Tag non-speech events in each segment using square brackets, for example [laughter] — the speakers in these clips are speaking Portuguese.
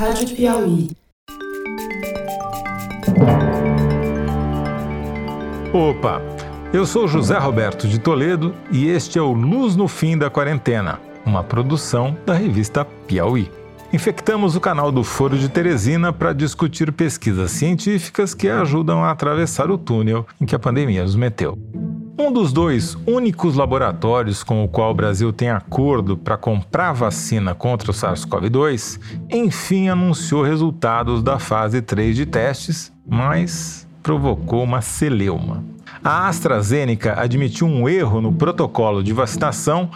Rádio Piauí. Opa! Eu sou José Roberto de Toledo e este é o Luz no Fim da Quarentena, uma produção da revista Piauí. Infectamos o canal do Foro de Teresina para discutir pesquisas científicas que ajudam a atravessar o túnel em que a pandemia nos meteu. Um dos dois únicos laboratórios com o qual o Brasil tem acordo para comprar vacina contra o SARS-CoV-2, enfim anunciou resultados da fase 3 de testes, mas provocou uma celeuma. A AstraZeneca admitiu um erro no protocolo de vacinação,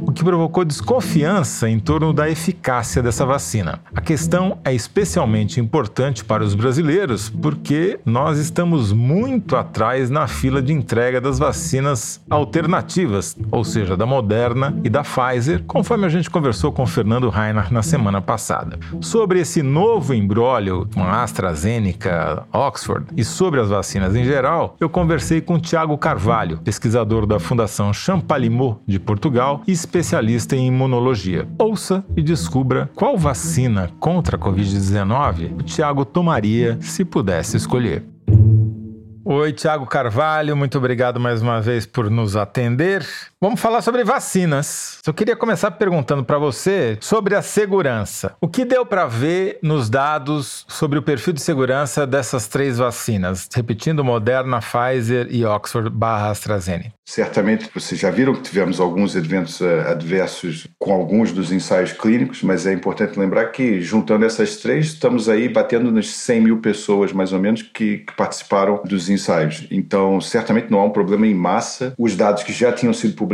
o que provocou desconfiança em torno da eficácia dessa vacina. A questão é especialmente importante para os brasileiros porque nós estamos muito atrás na fila de entrega das vacinas alternativas, ou seja, da Moderna e da Pfizer, conforme a gente conversou com Fernando Reiner na semana passada. Sobre esse novo embrólio com a AstraZeneca, Oxford e sobre as vacinas em geral, eu conversei com Tiago Carvalho, pesquisador da Fundação Champalimau de Portugal e especialista em imunologia. Ouça e descubra qual vacina contra a Covid-19 o Tiago tomaria se pudesse escolher. Oi, Tiago Carvalho, muito obrigado mais uma vez por nos atender. Vamos falar sobre vacinas. Eu queria começar perguntando para você sobre a segurança. O que deu para ver nos dados sobre o perfil de segurança dessas três vacinas? Repetindo, Moderna, Pfizer e Oxford barra AstraZeneca. Certamente vocês já viram que tivemos alguns eventos eh, adversos com alguns dos ensaios clínicos, mas é importante lembrar que, juntando essas três, estamos aí batendo nas 100 mil pessoas, mais ou menos, que, que participaram dos ensaios. Então, certamente não há um problema em massa. Os dados que já tinham sido publicados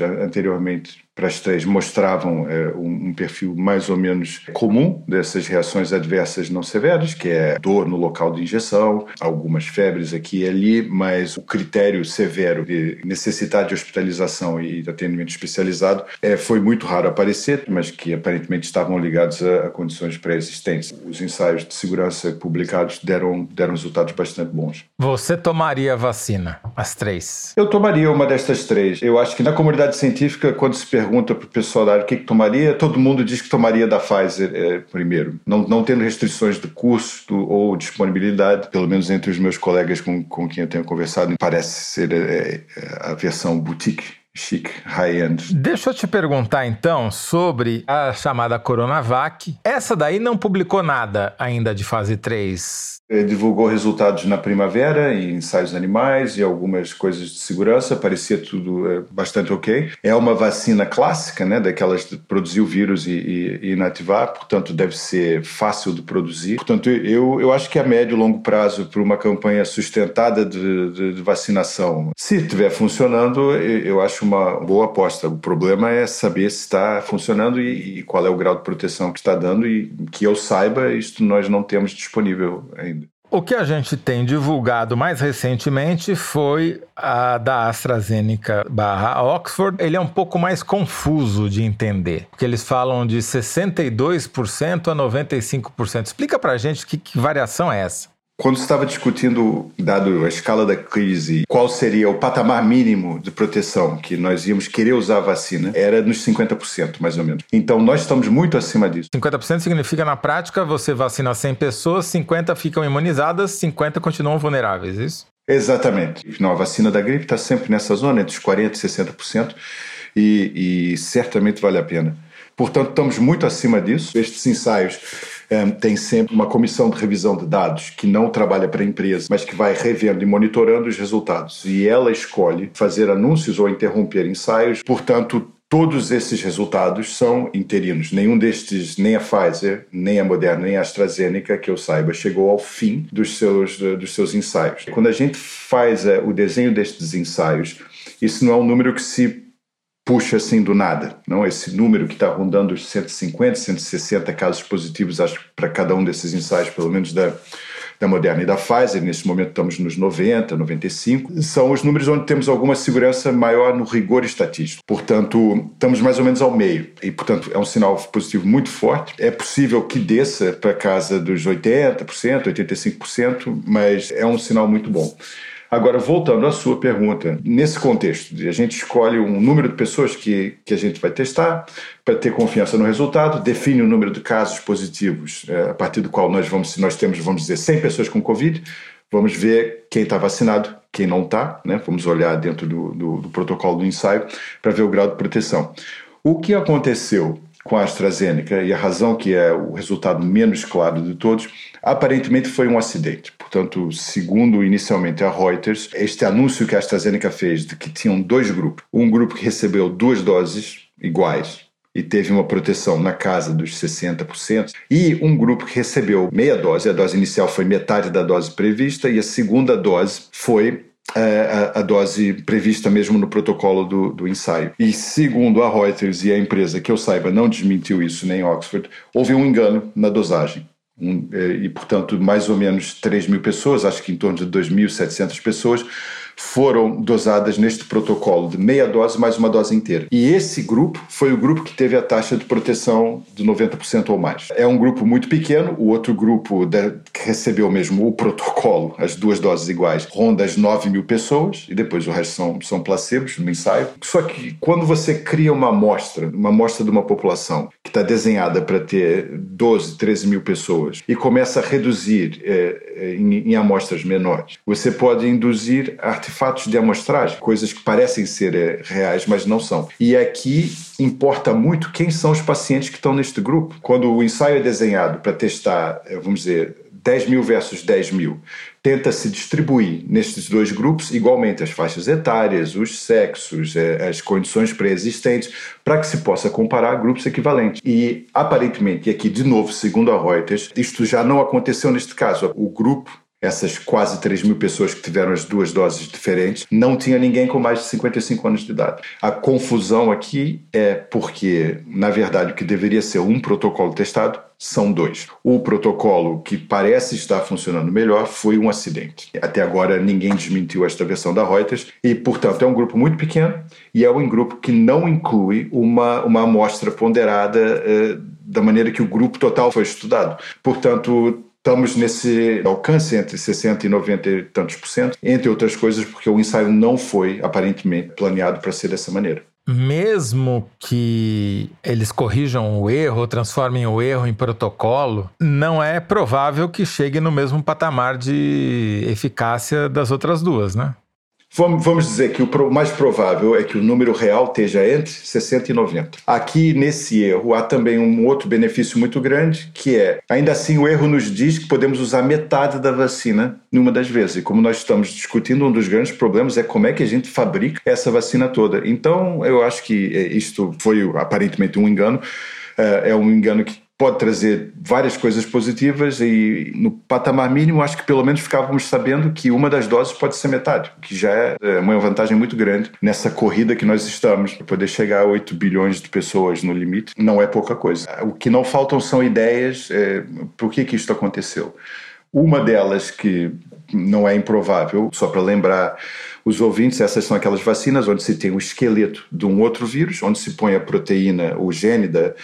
anteriormente para as três mostravam é, um, um, perfil mais ou menos comum dessas reações adversas não severas, que é dor no local de injeção, algumas febres aqui e ali, mas o critério severo de necessidade de hospitalização e de atendimento especializado é, foi muito raro aparecer, mas que aparentemente estavam ligados a, a condições pré-existentes. Os ensaios de segurança publicados deram, deram resultados bastante bons. Você tomaria a vacina, as três? Eu tomaria uma destas três. Eu acho que na comunidade científica, quando se pergunta pergunta para o pessoal da área o que, que, tomaria, todo mundo diz que tomaria da Pfizer é, primeiro. Não, não tendo restrições de custo ou disponibilidade, pelo menos entre os meus colegas com, com quem eu tenho conversado, parece ser é, a versão boutique chique, high-end. Deixa eu te perguntar então sobre a chamada Coronavac. Essa daí não publicou nada ainda de fase 3 divulgou resultados na primavera em ensaios animais e algumas coisas de segurança, parecia tudo é, bastante ok. É uma vacina clássica, né, daquelas de produzir o vírus e, e, e, inativar, portanto deve ser fácil de produzir. Portanto, eu, eu acho que a médio e longo prazo, para uma campanha sustentada de, de, de vacinação, se estiver funcionando, eu acho uma boa aposta. O problema é saber se está funcionando e, e qual é o grau de proteção que está dando e que eu saiba, isto nós não temos disponível ainda. O que a gente tem divulgado mais recentemente foi a da AstraZeneca barra Oxford. Ele é um pouco mais confuso de entender, porque eles falam de 62% a 95%. Explica pra gente que, que variação é essa. Quando estava discutindo, dado a escala da crise, qual seria o patamar mínimo de proteção que nós íamos querer usar a vacina, era nos 50%, mais ou menos. Então, nós estamos muito acima disso. 50% significa, na prática, você vacina 100 pessoas, 50 ficam imunizadas, 50 continuam vulneráveis, é isso? Exatamente. Não, a vacina da gripe está sempre nessa zona, entre os 40% e 60%, e, e certamente vale a pena. Portanto, estamos muito acima disso. Estes ensaios um, tem sempre uma comissão de revisão de dados que não trabalha para a empresa, mas que vai revendo e monitorando os resultados. E ela escolhe fazer anúncios ou interromper ensaios. Portanto, todos esses resultados são interinos. Nenhum destes, nem a Pfizer, nem a Moderna, nem a AstraZeneca, que eu saiba, chegou ao fim dos seus, dos seus ensaios. Quando a gente faz uh, o desenho destes ensaios, isso não é um número que se puxa assim do nada. Não esse número que está rondando os 150, 160 casos positivos acho para cada um desses ensaios, pelo menos da da Moderna e da Pfizer, nesse momento estamos nos 90, 95, são os números onde temos alguma segurança maior no rigor estatístico. Portanto, estamos mais ou menos ao meio e, portanto, é um sinal positivo muito forte. É possível que desça para casa dos 80%, 85%, mas é um sinal muito bom. Agora, voltando à sua pergunta, nesse contexto, a gente escolhe um número de pessoas que, que a gente vai testar para ter confiança no resultado, define o número de casos positivos é, a partir do qual nós vamos, se nós temos, vamos dizer, 100 pessoas com Covid, vamos ver quem está vacinado, quem não está, né? vamos olhar dentro do, do, do protocolo do ensaio para ver o grau de proteção. O que aconteceu com a AstraZeneca e a razão que é o resultado menos claro de todos, aparentemente foi um acidente. Portanto, segundo inicialmente a Reuters, este anúncio que a AstraZeneca fez de que tinham dois grupos, um grupo que recebeu duas doses iguais e teve uma proteção na casa dos 60%, e um grupo que recebeu meia dose, a dose inicial foi metade da dose prevista e a segunda dose foi a, a, dose prevista mesmo no protocolo do, do, ensaio. E segundo a Reuters e a empresa que eu saiba não desmentiu isso nem Oxford, houve um engano na dosagem. Um, é, e, portanto, mais ou menos 3 mil pessoas, acho que em torno de 2.700 pessoas, foram dosadas neste protocolo de meia dose mais uma dose inteira. E esse grupo foi o grupo que teve a taxa de proteção de 90% ou mais. É um grupo muito pequeno, o outro grupo que recebeu mesmo o protocolo, as duas doses iguais, ronda as 9 mil pessoas, e depois o resto são, são placebos no ensaio. Só que quando você cria uma amostra, uma amostra de uma população que está desenhada para ter 12, 13 mil pessoas, e começa a reduzir é, em, em amostras menores, você pode induzir a artefatos de amostragem, coisas que parecem ser é, reais, mas não são. E aqui importa muito quem são os pacientes que estão neste grupo. Quando o ensaio é desenhado para testar, é, vamos dizer, 10 mil versus 10 mil, tenta se distribuir nestes dois grupos igualmente as faixas etárias, os sexos, é, as condições pré-existentes, para que se possa comparar grupos equivalentes. E aparentemente, e aqui de novo, segundo a Reuters, isto já não aconteceu neste caso. O grupo essas quase 3 mil pessoas que tiveram as duas doses diferentes, não tinha ninguém com mais de 55 anos de idade. A confusão aqui é porque, na verdade, o que deveria ser um protocolo testado são dois. O protocolo que parece estar funcionando melhor foi um acidente. Até agora ninguém desmentiu esta versão da Reuters e, portanto, é um grupo muito pequeno e é um grupo que não inclui uma, uma amostra ponderada eh, da maneira que o grupo total foi estudado. Portanto, Estamos nesse alcance entre 60% e 90 e tantos por cento, entre outras coisas porque o ensaio não foi aparentemente planeado para ser dessa maneira. Mesmo que eles corrijam o erro, transformem o erro em protocolo, não é provável que chegue no mesmo patamar de eficácia das outras duas, né? Vamos dizer que o mais provável é que o número real esteja entre 60 e 90. Aqui, nesse erro, há também um outro benefício muito grande, que é, ainda assim, o erro nos diz que podemos usar metade da vacina numa das vezes. E como nós estamos discutindo, um dos grandes problemas é como é que a gente fabrica essa vacina toda. Então, eu acho que é, isto foi aparentemente um engano. É, é um engano que pode trazer várias coisas positivas e no patamar mínimo acho que pelo menos ficávamos sabendo que uma das doses pode ser metade, que já é, é uma vantagem muito grande nessa corrida que nós estamos poder chegar a 8 bilhões de pessoas no limite, não é pouca coisa. O que não faltam são ideias é, por que que isto aconteceu. Uma delas que não é improvável, só para lembrar os ouvintes, essas são aquelas vacinas onde se tem o esqueleto de um outro vírus, onde se põe a proteína, o gene da,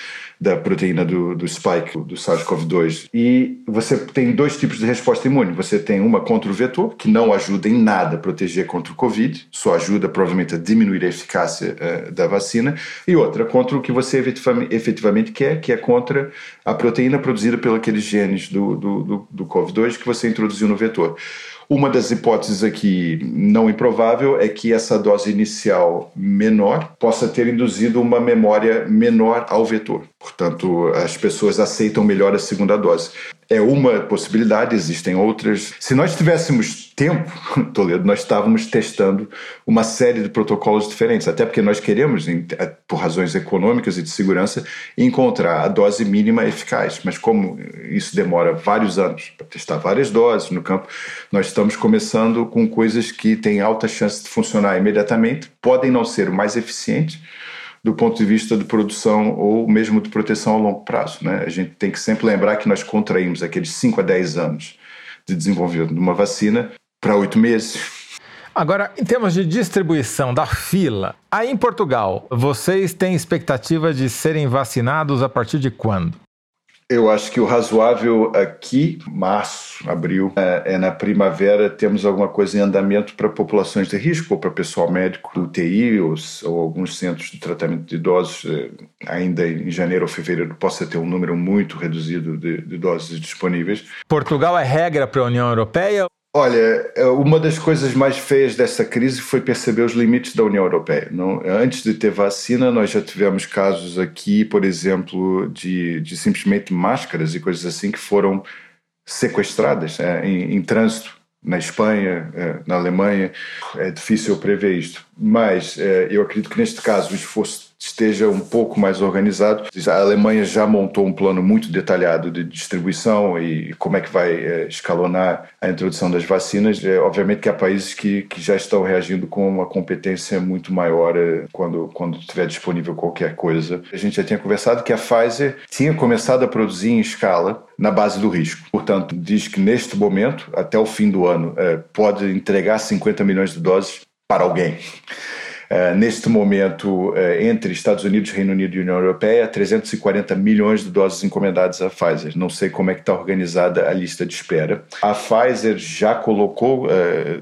da proteína do, do spike, do SARS-CoV-2. E você tem dois tipos de resposta imune. Você tem uma contra o vetor, que não ajuda em nada a proteger contra o Covid, só ajuda provavelmente a diminuir a eficácia uh, da vacina, e outra contra o que você efetivamente quer, que é contra a proteína produzida pelos aqueles genes do, do, do, do Covid-2 que você introduziu no vetor. Uma das hipóteses aqui não improvável é que essa dose inicial menor possa ter induzido uma memória menor ao vetor. Portanto, as pessoas aceitam melhor a segunda dose é uma possibilidade, existem outras. Se nós tivéssemos tempo, [laughs] Toledo, nós estávamos testando uma série de protocolos diferentes, até porque nós queremos, é, por razões econômicas e de segurança, encontrar a dose mínima eficaz. Mas como isso demora vários anos para testar várias doses no campo, nós estamos começando com coisas que têm alta chance de funcionar imediatamente, podem não ser mais eficientes, do ponto de vista de produção ou mesmo de proteção a longo prazo. Né? A gente tem que sempre lembrar que nós contraímos aqueles 5 a 10 anos de desenvolvimento de uma vacina para oito meses. Agora, em termos de distribuição da fila, aí em Portugal, vocês têm expectativa de serem vacinados a partir de quando? Eu acho que o razoável aqui, março, abril, é, é na primavera, temos alguma coisa em andamento para populações de risco ou para pessoal médico do UTI ou, ou, alguns centros de tratamento de idosos. É, ainda em janeiro ou fevereiro possa ter um número muito reduzido de, de doses disponíveis. Portugal é regra para a União Europeia? Olha, é, uma das coisas mais feias dessa crise foi perceber os limites da União Europeia. Não, antes de ter vacina, nós já tivemos casos aqui, por exemplo, de, de simplesmente máscaras e coisas assim que foram sequestradas é, em, em, trânsito na Espanha, é, na Alemanha. É difícil prever isto, mas é, eu acredito que neste caso o esforço esteja um pouco mais organizado. A Alemanha já montou um plano muito detalhado de distribuição e como é que vai é, escalonar a introdução das vacinas. É, obviamente que há países que, que já estão reagindo com uma competência muito maior é, quando, quando tiver disponível qualquer coisa. A gente já tinha conversado que a Pfizer tinha começado a produzir em escala na base do risco. Portanto, diz que neste momento, até o fim do ano, é, pode entregar 50 milhões de doses para alguém. Uh, neste momento, uh, entre Estados Unidos, Reino Unido e União Europeia, 340 milhões de doses encomendadas à Pfizer. Não sei como é que está organizada a lista de espera. A Pfizer já colocou, uh,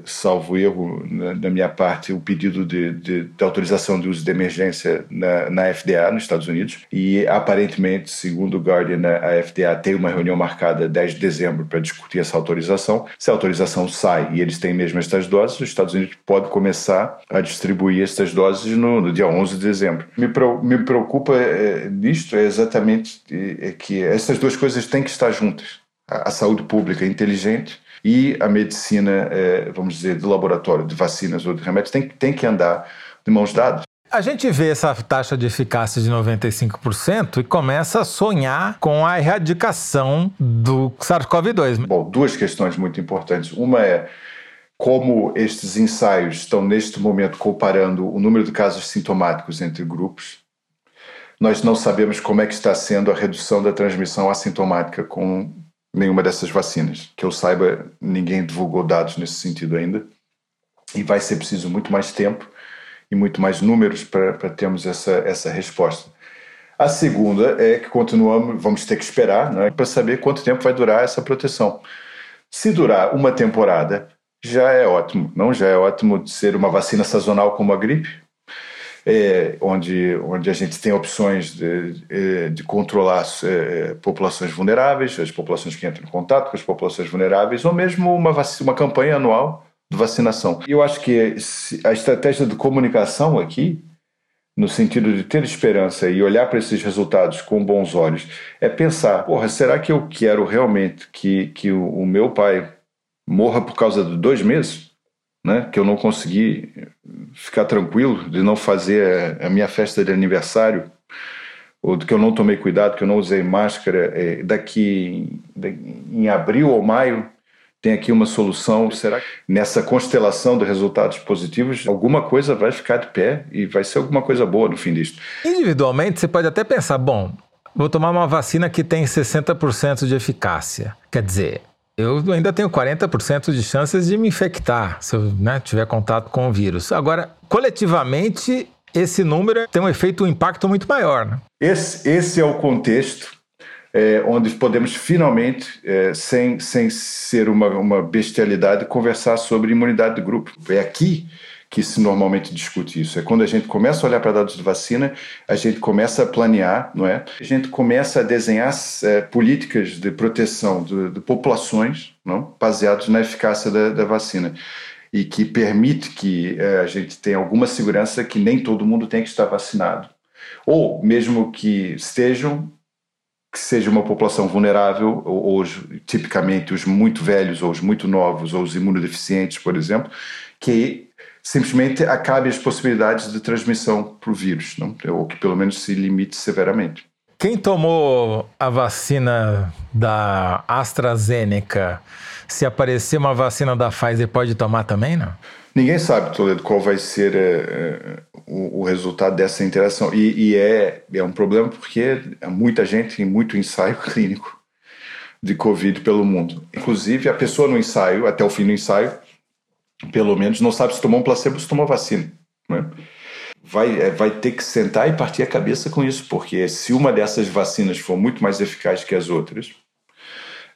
salvo erro na, na, minha parte, o pedido de, de, de, autorização de uso de emergência na, na, FDA, nos Estados Unidos, e aparentemente, segundo o Guardian, a FDA tem uma reunião marcada 10 de dezembro para discutir essa autorização. Se a autorização sai e eles têm mesmo estas doses, os Estados Unidos pode começar a distribuir estas doses no, no dia 11 de dezembro. Me, pro, me preocupa é, nisto é exatamente é, que essas duas coisas têm que estar juntas. A, a saúde pública inteligente e a medicina, é, vamos dizer, de laboratório, de vacinas ou de remédios, tem, tem que andar de mãos dadas. A gente vê essa taxa de eficácia de 95% e começa a sonhar com a erradicação do SARS-CoV-2. Bom, duas questões muito importantes. Uma é como estes ensaios estão neste momento comparando o número de casos sintomáticos entre grupos, nós não sabemos como é que está sendo a redução da transmissão assintomática com nenhuma dessas vacinas. Que eu saiba, ninguém divulgou dados nesse sentido ainda. E vai ser preciso muito mais tempo e muito mais números para, termos essa, essa resposta. A segunda é que continuamos, vamos ter que esperar né, para saber quanto tempo vai durar essa proteção. Se durar uma temporada, já é ótimo. Não já é ótimo de ser uma vacina sazonal como a gripe, é, onde, onde a gente tem opções de, é, de controlar é, populações vulneráveis, as populações que entram em contato com as populações vulneráveis, ou mesmo uma, uma campanha anual de vacinação. Eu acho que a estratégia de comunicação aqui, no sentido de ter esperança e olhar para esses resultados com bons olhos, é pensar: porra, será que eu quero realmente que, que o, o meu pai morra por causa de dois meses, né? Que eu não consegui ficar tranquilo de não fazer a minha festa de aniversário ou de que eu não tomei cuidado, que eu não usei máscara. É, daqui em abril ou maio tem aqui uma solução. Será que nessa constelação de resultados positivos, alguma coisa vai ficar de pé e vai ser alguma coisa boa no fim disto? Individualmente, você pode até pensar, bom, vou tomar uma vacina que tem 60% de eficácia. Quer dizer, eu ainda tenho 40% de chances de me infectar se eu né, tiver contato com o vírus. Agora, coletivamente, esse número tem um efeito, um impacto muito maior. Né? Esse, esse é o contexto é, onde podemos finalmente, é, sem, sem ser uma, uma bestialidade, conversar sobre imunidade de grupo. É aqui que se normalmente discute isso. É quando a gente começa a olhar para dados de vacina, a gente começa a planear, não é? A gente começa a desenhar é, políticas de proteção de, de populações, não? baseados na eficácia da, da vacina e que permite que é, a gente tenha alguma segurança que nem todo mundo tem que estar vacinado. Ou mesmo que estejam, que seja uma população vulnerável, ou, ou tipicamente os muito velhos, ou os muito novos, ou os imunodeficientes, por exemplo, que simplesmente acabe as possibilidades de transmissão para o vírus, não? ou que pelo menos se limite severamente. Quem tomou a vacina da AstraZeneca, se aparecer uma vacina da Pfizer, pode tomar também, não? Ninguém sabe, Toledo, qual vai ser é, o, o, resultado dessa interação. E, e, é, é um problema porque muita gente tem muito ensaio [laughs] clínico de Covid pelo mundo. Inclusive, a pessoa no ensaio, até o fim do ensaio, pelo menos, não sabe se tomou um placebo ou se tomou vacina. Né? vai, é, vai ter que sentar e partir a cabeça com isso, porque se uma dessas vacinas for muito mais eficaz que as outras,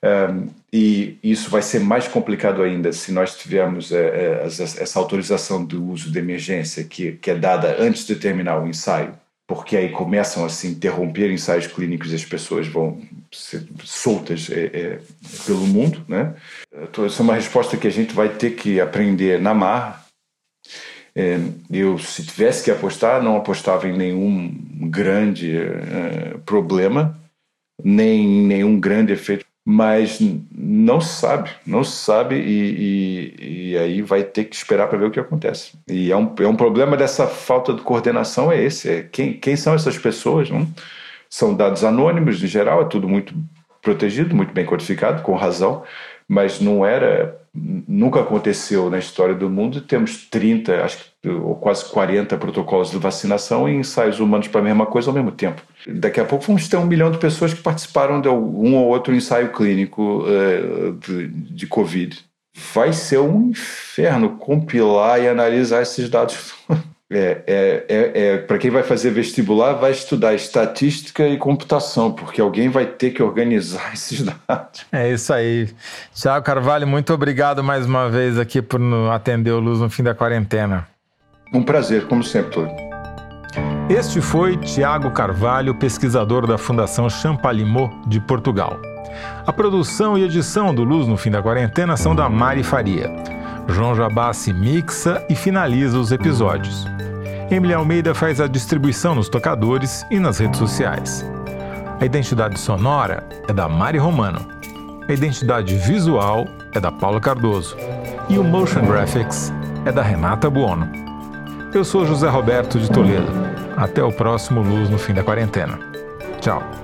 um, e isso vai ser mais complicado ainda se nós tivermos é, é, essa autorização do uso de emergência que, que é dada antes de terminar o ensaio, porque aí começam a se interromper ensaios clínicos e as pessoas vão ser soltas é, é, pelo mundo, né? Então, essa é uma resposta que a gente vai ter que aprender na marra. É, eu, se tivesse que apostar, não apostava em nenhum grande é, problema, nem nenhum grande efeito mas não sabe, não sabe e, e, e aí vai ter que esperar para ver o que acontece. E é um, é um problema dessa falta de coordenação é esse, é quem, quem são essas pessoas? Não? São dados anônimos, em geral, é tudo muito protegido, muito bem codificado, com razão, mas não era nunca aconteceu na história do mundo. Temos 30, acho que, ou quase 40 protocolos de vacinação e ensaios humanos para a mesma coisa ao mesmo tempo. Daqui a pouco vamos ter um milhão de pessoas que participaram de um ou outro ensaio clínico uh, de, de Covid. Vai ser um inferno compilar e analisar esses dados [laughs] É, é, é, é para quem vai fazer vestibular, vai estudar estatística e computação, porque alguém vai ter que organizar [laughs] esses dados. É isso aí. Tiago Carvalho, muito obrigado mais uma vez aqui por atender o Luz no fim da quarentena. Um prazer, como sempre. Este foi Tiago Carvalho, pesquisador da Fundação Champalimau de Portugal. A produção e edição do Luz no fim da quarentena são da Mari Faria. João Jabassi mixa e finaliza os episódios. Emily Almeida faz a distribuição nos tocadores e nas redes sociais. A identidade sonora é da Mari Romano. A identidade visual é da Paula Cardoso. E o Motion Graphics é da Renata Buono. Eu sou José Roberto de Toledo. Até o próximo Luz no fim da quarentena. Tchau.